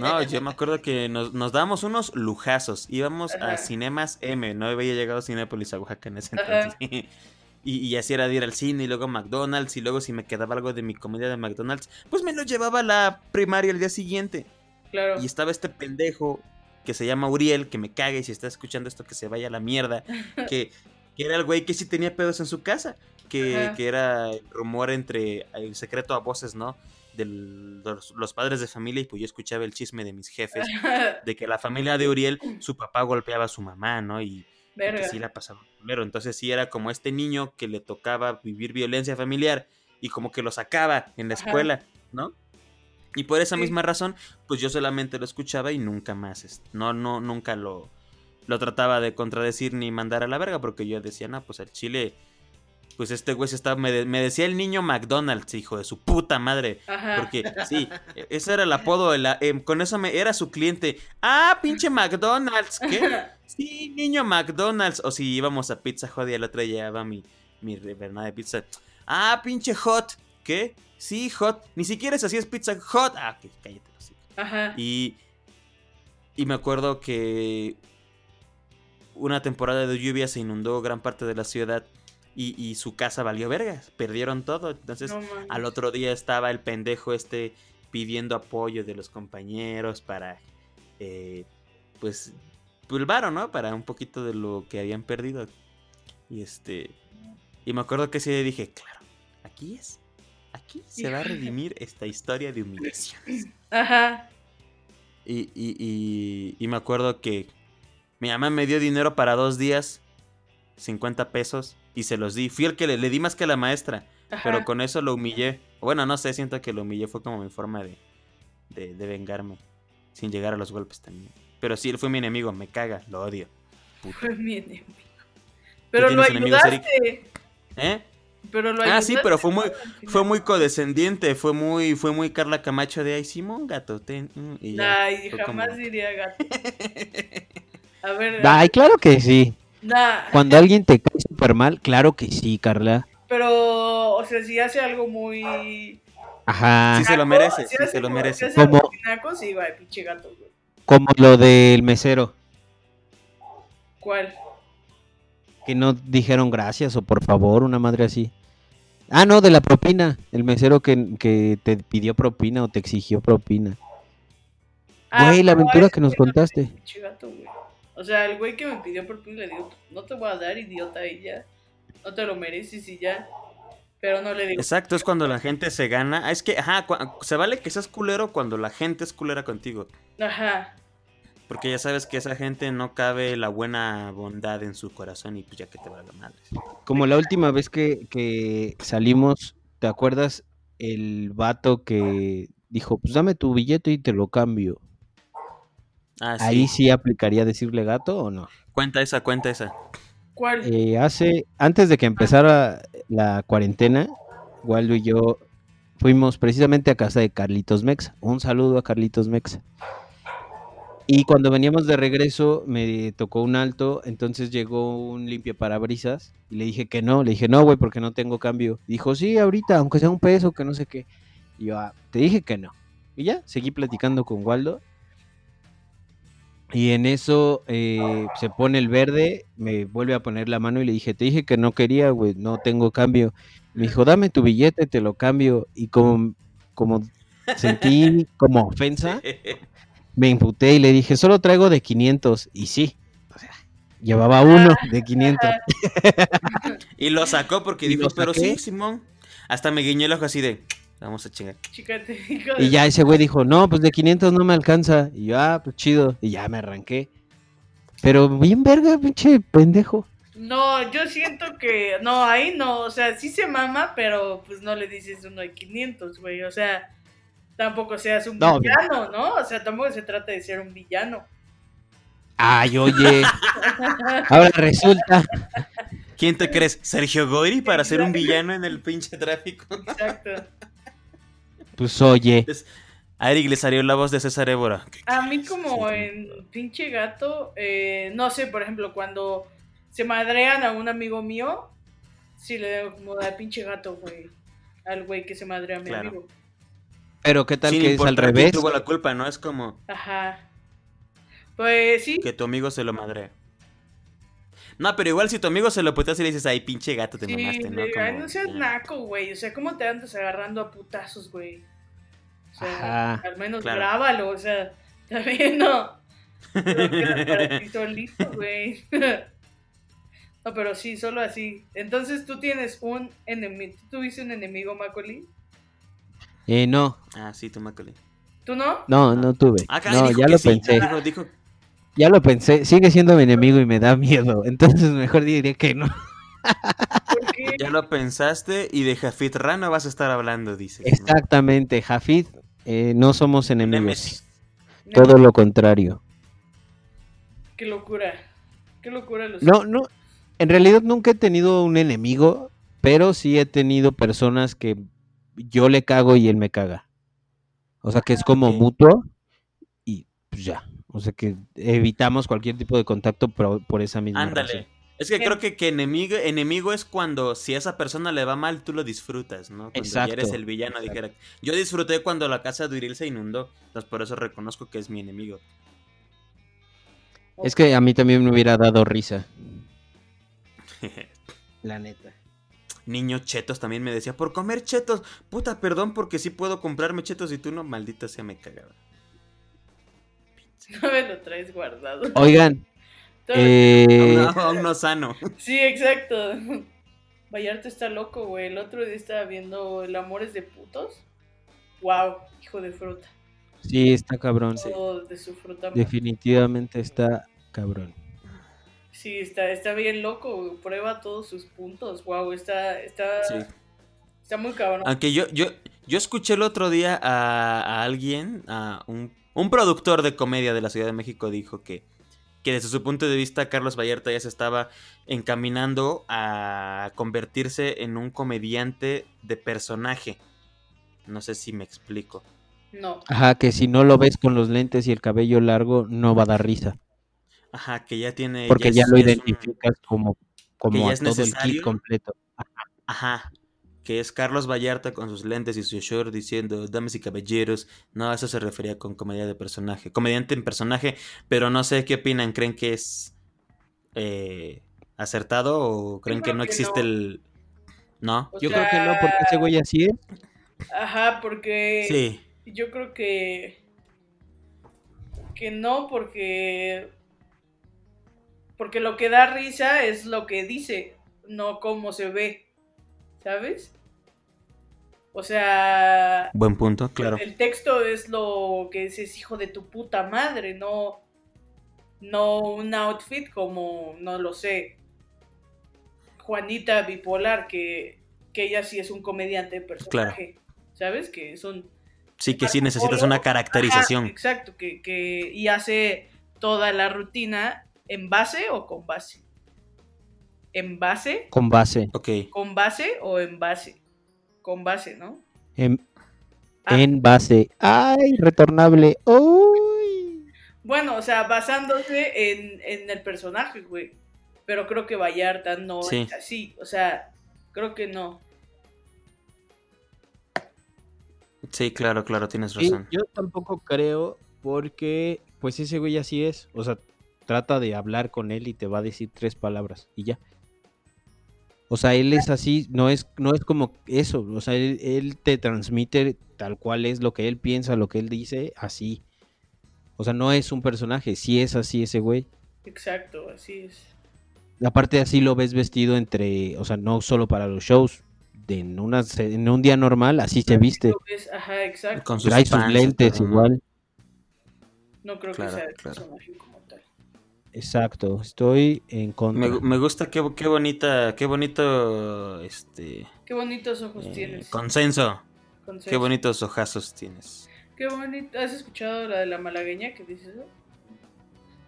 No, yo me acuerdo que nos, nos dábamos unos lujazos. Íbamos Ajá. a Cinemas M, no había llegado Cinépolis a Oaxaca en ese Ajá. entonces. Y, y así era de ir al cine y luego McDonald's y luego si me quedaba algo de mi comida de McDonald's, pues me lo llevaba a la primaria el día siguiente. Claro. Y estaba este pendejo que se llama Uriel, que me caga y si está escuchando esto que se vaya a la mierda, que, que era el güey que sí tenía pedos en su casa, que, que era el rumor entre el secreto a voces, ¿no? De los, los padres de familia y pues yo escuchaba el chisme de mis jefes de que la familia de Uriel, su papá golpeaba a su mamá, ¿no? Y que Verga. sí la pasaba culero. Entonces sí era como este niño que le tocaba vivir violencia familiar y como que lo sacaba en la escuela, ¿no? Y por esa Sí. misma razón, pues yo solamente lo escuchaba y nunca más, es- no, no, nunca lo, lo trataba de contradecir ni mandar a la verga, porque yo decía, no, pues el chile, pues este güey se estaba, me, de- me decía el niño McDonald's, hijo de su puta madre. Ajá. Porque sí, e- ese era el apodo, el em, con eso me era su cliente. Ah, pinche McDonald's, ¿qué? Sí, niño McDonald's. O si íbamos a Pizza Hut y el otro llevaba mi, mi de pizza. Ah, pinche Hot, ¿qué? Sí, Hot. Ni siquiera es así, es Pizza Hot. Ah, ok, cállate. sí. Ajá. Y, y me acuerdo que una temporada de lluvia se inundó gran parte de la ciudad y, y su casa valió vergas. Perdieron todo. Entonces, No al otro día estaba el pendejo este pidiendo apoyo de los compañeros para, eh, pues, pues, el varo, ¿no? Para un poquito de lo que habían perdido. Y este, y me acuerdo que día dije, claro, aquí es. Aquí se va a redimir esta historia de humillaciones. Ajá. Y, y, y, y me acuerdo que mi mamá me dio dinero para dos días, 50 pesos, y se los di. Fui el que le, le di más que a la maestra. Ajá. Pero con eso lo humillé. Bueno, no sé, siento que lo humillé. Fue como mi forma de, de, de vengarme. Sin llegar a los golpes también. Pero sí, él fue mi enemigo. Me caga, lo odio. Puta. Fue mi enemigo. Pero lo ayudaste. ¿Eh? Pero lo Ah, sí, pero fue muy, fue muy codescendiente. Fue muy, fue muy Carla Camacho de ay, Simón, gato. ten", mm, y ya. Ay, jamás como- diría gato. A ver. Ay, claro que sí. Nah, Cuando alguien te cae súper mal, claro que sí, Carla. pero, o sea, si hace algo muy. Ajá. Sí se lo merece, si sí se lo merece. Si Como- algo muy naco, sí, va, pinche gato, güey. Como lo del mesero, ¿Cuál? Que no dijeron gracias o por favor, una madre así. Ah, no, de la propina. El mesero que, que te pidió propina o te exigió propina. Güey, la aventura que nos contaste. gato, güey. O sea, el güey que me pidió por fin le digo, no te voy a dar, idiota, y ya. No te lo mereces y ya. Pero no le digo. Exacto, es cuando la gente se gana. Ah, Es que, ajá, se vale que seas culero cuando la gente es culera contigo. Ajá. Porque ya sabes que esa gente no cabe la buena bondad en su corazón y pues ya que te valga madre. Como la última vez que, que salimos, ¿te acuerdas el vato que dijo, pues dame tu billete y te lo cambio? Ah, sí. Ahí sí aplicaría decirle gato o no. Cuenta esa, cuenta esa. ¿Cuál? Eh, hace, antes de que empezara la cuarentena, Waldo y yo fuimos precisamente a casa de Carlitos Mexa. Un saludo a Carlitos Mexa. Y cuando veníamos de regreso me tocó un alto, entonces llegó un limpia parabrisas y le dije que no, le dije no, güey, porque no tengo cambio. Dijo, sí, ahorita, aunque sea un peso, que no sé qué. Y yo, "Ah, te dije que no. Y ya, seguí platicando con Waldo. Y en eso eh, se pone el verde, me vuelve a poner la mano y le dije, te dije que no quería, güey, no tengo cambio. Me dijo, dame tu billete, te lo cambio. Y como, como sentí como ofensa, me imputé y le dije, solo traigo de 500. Y sí, o sea, llevaba uno de 500. Y lo sacó porque dijo, pero sí, Simón. Hasta me guiñó el ojo así de, vamos a chingar. Chica, te digo. Y ya ese güey dijo, no, pues de 500 no me alcanza. Y yo, ah, pues chido. Y ya me arranqué. Pero bien verga, pinche pendejo. No, yo siento que. No, ahí no. O sea, sí se mama, pero pues no le dices uno de 500, güey. O sea, tampoco seas un No, villano, ¿no? O sea, tampoco se trata de ser un villano. Ay, oye. Ahora resulta. ¿Quién te crees? ¿Sergio Goyri para ser un villano en el pinche tráfico? Exacto. Pues oye. A Eric le salió la voz de César Évora. A mí como Sí. en pinche gato, eh, no sé, por ejemplo, cuando se madrean a un amigo mío, sí le digo como da pinche gato, güey. Al güey que se madrea a mi Claro. amigo. Pero qué tal Sin que es al revés. tuvo la culpa, ¿no? Es como Ajá. Pues sí, que tu amigo se lo madrea. No, pero igual si tu amigo se lo puteas y le dices, ay, pinche gato, te sí, mamaste, ¿no? digo, Como, no seas ya. naco, güey. O sea, ¿cómo te andas agarrando a putazos, güey? O sea, Ajá. al menos Claro. grábalo, o sea, también no. Pero queda para ti solito, güey. No, pero sí, solo así. Entonces tú tienes un enemigo. ¿Tú tuviste un enemigo, Macaulay? Eh, no, Ah, sí, tu Macaulay. ¿Tú no? no, no tuve. Ah, No, dijo ya que lo sí. pensé. Dijo, dijo, Ya lo pensé. Sigue siendo mi enemigo y me da miedo. Entonces mejor diría que no. Porque ya lo pensaste y de Jafit Rano vas a estar hablando, dices. ¿no? Exactamente, Jafid. eh, no somos enemigos. Todo lo contrario. Qué locura. Qué locura los. No, no. En realidad nunca he tenido un enemigo, pero sí he tenido personas que yo le cago y él me caga. O sea que es como Ok. mutuo y pues ya. O sea que evitamos cualquier tipo de contacto por, por esa misma Ándale. razón. Es que Em- creo que, que enemigo, enemigo es cuando si a esa persona le va mal, tú lo disfrutas, ¿no? Cuando ya eres Exacto. el villano, dijera. Yo disfruté cuando la casa de Uriel se inundó, entonces por eso reconozco que es mi enemigo. Es que a mí también me hubiera dado risa, la neta. Niño chetos también me decía, por comer chetos, puta, perdón porque sí puedo comprarme chetos y tú no, maldita sea, me cagaba. No me lo traes guardado. Oigan, eh, Aún no, aún no sano. Sí, exacto. Vallarta está loco, güey. El otro día estaba viendo El amor es de putos. Wow, hijo de fruta. sí, está cabrón. Todo de su fruta. Definitivamente está cabrón. Sí, está, está bien loco, güey. Prueba todos sus puntos. Wow, está, está, Sí. está muy cabrón. Aunque yo, yo, yo escuché el otro día a, a alguien, a un, un productor de comedia de la Ciudad de México, dijo que, que desde su punto de vista Carlos Vallarta ya se estaba encaminando a convertirse en un comediante de personaje. No sé si me explico. No. Ajá, que si no lo ves con los lentes y el cabello largo, no va a dar risa. Ajá, que ya tiene... Porque ya, es- lo un- identificas como, como a es todo el kit completo. Ajá. Que es Carlos Vallarta con sus lentes y su short diciendo, damas y caballeros. No, a eso se refería con comedia de personaje. Comediante en personaje, pero no sé qué opinan. ¿Creen que es eh, acertado o creen que no que existe no. el... No. O Yo sea, creo que no, porque ese güey así es. Ajá, porque Sí. yo creo que que no porque porque lo que da risa es lo que dice, no cómo se ve, ¿sabes? O sea, Buen punto, claro. el texto es lo que dices hijo de tu puta madre, no no un outfit como no lo sé. Juanita bipolar que que ella sí es un comediante de personaje, ¿sabes? Que es un Sí que sí necesitas una caracterización. Ajá, exacto, que, que y hace toda la rutina en base o con base. En base, Con base. Ok. con base o en base. Con base, ¿no? En, Ah. en base. ¡Ay, retornable! ¡Uy! Bueno, o sea, basándose en, en el personaje, güey. Pero creo que Vallarta no Sí. es así. O sea, creo que no. Sí, claro, claro, tienes Sí, razón. yo tampoco creo porque pues ese güey así es. O sea, trata de hablar con él y te va a decir tres palabras y ya. O sea, él es así, no es, no es como eso. O sea, él, él te transmite tal cual es lo que él piensa, lo que él dice, así. O sea, no es un personaje, sí es así ese güey. Exacto, así es. Aparte así lo ves vestido entre, o sea, no solo para los shows, de en, una, en un día normal, así se viste. Ves, Ajá, exacto. Con sus Trae lentes igual. No creo Claro, que sea el claro. personaje como. Exacto, estoy en contra. Me, me gusta qué, qué bonita, qué bonito este Qué bonitos ojos eh, tienes. consenso. Qué Consenso. bonitos ojazos tienes. Qué bonito. ¿Has escuchado la de la malagueña que dice eso? Sí,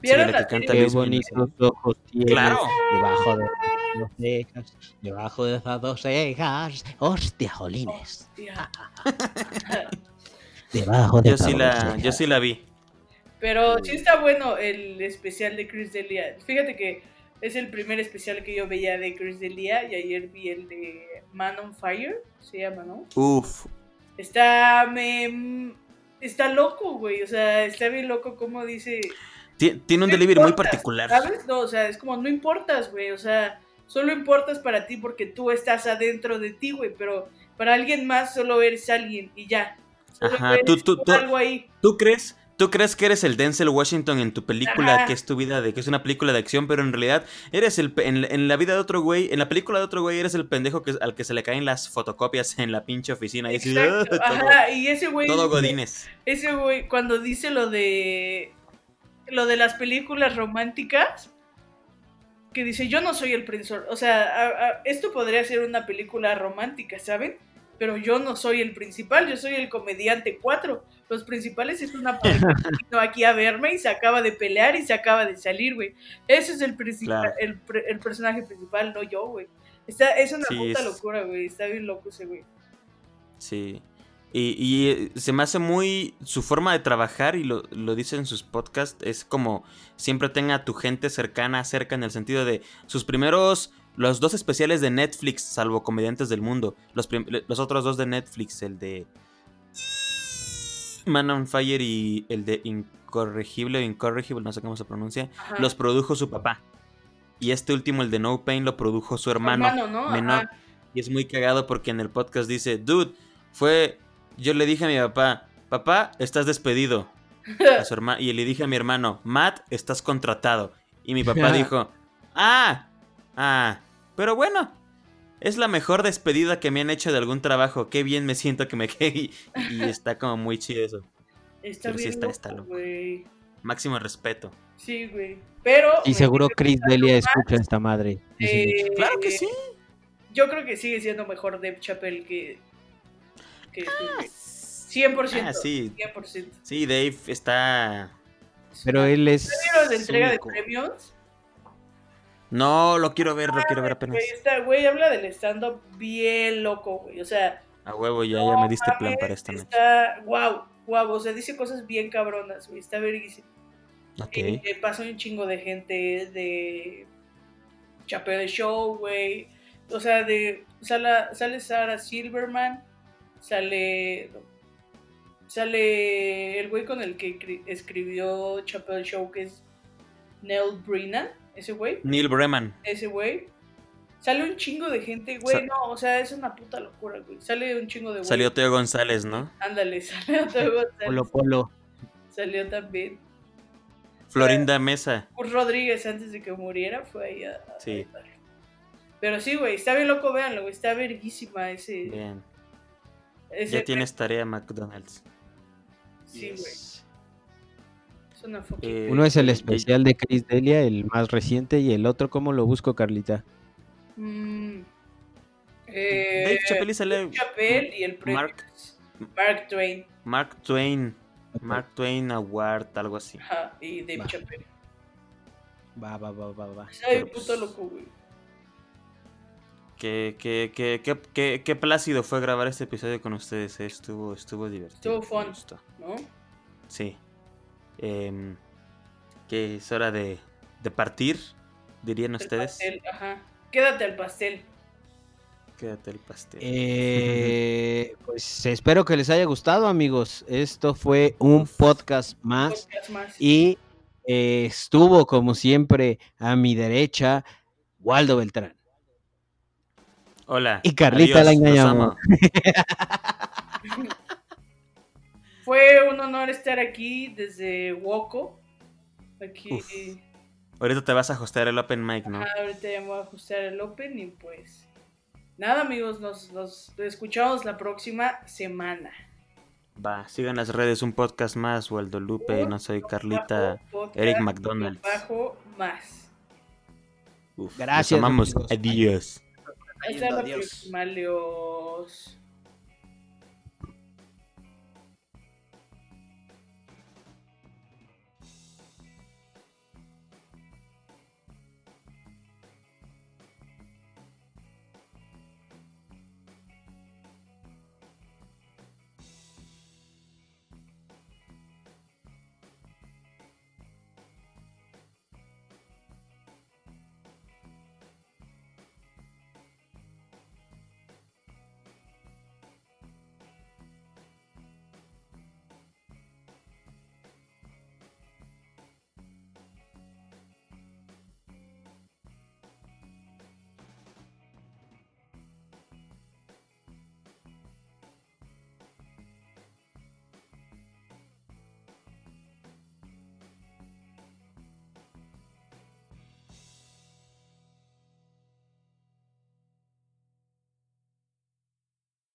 ¿Vieron la la que canta? Qué bonitos ojos tienes Claro. debajo de esas dos cejas, debajo de esas dos cejas, hostia, jolines, Hostia. debajo de Yo sí dos la, cejas. yo sí la vi. Pero sí está bueno el especial de Chris Delia. Fíjate que es el primer especial que yo veía de Chris Delia y ayer vi el de Man on Fire, se llama, ¿no? Uf. Está me está loco, güey, o sea, está bien loco como dice Ti- Tiene un No delivery muy particular. ¿Sabes? No, o sea, es como no importas, güey, o sea, solo importas para ti porque tú estás adentro de ti, güey, pero para alguien más solo eres alguien y ya. Solo Ajá, tú- tú- tú- algo ahí. ¿Tú crees? ¿Tú crees que eres el Denzel Washington en tu película, Ajá. que es tu vida, de que es una película de acción, pero en realidad eres el en, en la vida de otro güey, en la película de otro güey eres el pendejo que, al que se le caen las fotocopias en la pinche oficina y Exacto, "Ah, todo, ajá, y ese güey todo godines. ese güey cuando dice lo de lo de las películas románticas que dice yo no soy el príncipe o sea a- a- esto podría ser una película romántica saben pero yo no soy el principal yo soy el comediante 4 los principales es una pareja que vino aquí a verme y se acaba de pelear y se acaba de salir güey ese es el principal Claro. el, el personaje principal no yo güey Está, es una Sí, puta es- locura güey está bien loco ese güey Sí. Y, y, eh, se me hace muy. Su forma de trabajar, y lo, lo dice en sus podcasts, es como siempre tenga a tu gente cercana, cerca, en el sentido de sus primeros. Los dos especiales de Netflix, salvo Comediantes del Mundo. Los, los otros dos de Netflix, el de. Man on Fire y el de Incorregible o Incorregible, no sé cómo se pronuncia. Ajá. Los produjo su papá. Y este último, el de No Pain, lo produjo su hermano Hermano, ¿no? menor. Ajá. Y es muy cagado porque en el podcast dice, dude, fue, yo le dije a mi papá, papá, estás despedido. A su herma- y le dije a mi hermano, Matt, estás contratado. Y mi papá dijo, ah, ah, pero bueno, es la mejor despedida que me han hecho de algún trabajo. Qué bien me siento que me quede. Y está como muy chido eso. Está Pero sí está- loco, está loco. güey. Máximo respeto. Sí, güey. Pero. Y seguro Chris Delia escucha esta madre. Eh, Claro que sí. Yo creo que sigue siendo mejor Dave Chappelle que. que este güey. 100%. Ah, sí. 100%. Sí, Dave está... Pero él es. ¿Vieron la entrega de premios? No, lo quiero ver, lo quiero ver apenas. Está- güey, habla del stand-up bien loco, güey. O sea, A huevo, ya, ya me diste plan para esta noche. Está. Wow, wow. O sea, dice cosas bien cabronas, güey. Está verguísimo. Ok. Eh, eh, pasó un chingo de gente de Chappelle Show, güey. O sea, de sale, sale Sarah Silverman, sale sale el güey con el que cri- escribió Chappelle Show, que es Neil Brennan, ese güey, Neil Breman. ese güey. Sale un chingo de gente, güey. Sa- no, o sea, es una puta locura, güey. Sale un chingo de güey. Salió Teo González, ¿no? Ándale, salió Teo González. Polo Polo. Salió también. Florinda Mesa. Rodríguez antes de que muriera fue ahí a. a Sí. Pero sí, güey, está bien loco, véanlo, güey. Está verguísima ese. Bien. ese Ya tienes tarea, McDonald's. Sí, güey. Yes. Eh, Uno es el especial de Chris Delia, el más reciente, y el otro, ¿cómo lo busco, Carlita? Mm. Dave Eh, Chappelle sale. Dave Chappelle y el premio. Mark- Mark Twain. Mark Twain. Mark Twain Award, algo así. Ajá, y Dave Va. Chappelle. Va, va, va, va, va. Bien Pero, puto pues, loco, güey. Qué, qué, qué, qué, qué- qué plácido fue grabar este episodio con ustedes. eh. Estuvo, estuvo divertido. Estuvo fun. ¿No? Sí. Em, que es hora de, de partir, dirían El ustedes. pastel, ajá. Quédate al pastel. Quédate el pastel. Eh, pues espero que les haya gustado, amigos. Esto fue un podcast más. Podcast más. Y eh, estuvo, como siempre, a mi derecha, Waldo Beltrán. Hola. y Carlita adiós, la engañamos. Fue un honor estar aquí desde Woco. Aquí. Uf. Ahorita te vas a ajustar el open mic, ¿no? Ajá, ahorita ya me voy a ajustar el open y pues. Nada, amigos, nos, nos escuchamos la próxima semana. Va, sigan las redes, un podcast más, Waldo Lupe, no soy Carlita, podcast, Eric McDonald. Bajo más. Uf, Gracias, Los amamos. amigos. Adiós. Hasta la Adiós. próxima, Leos.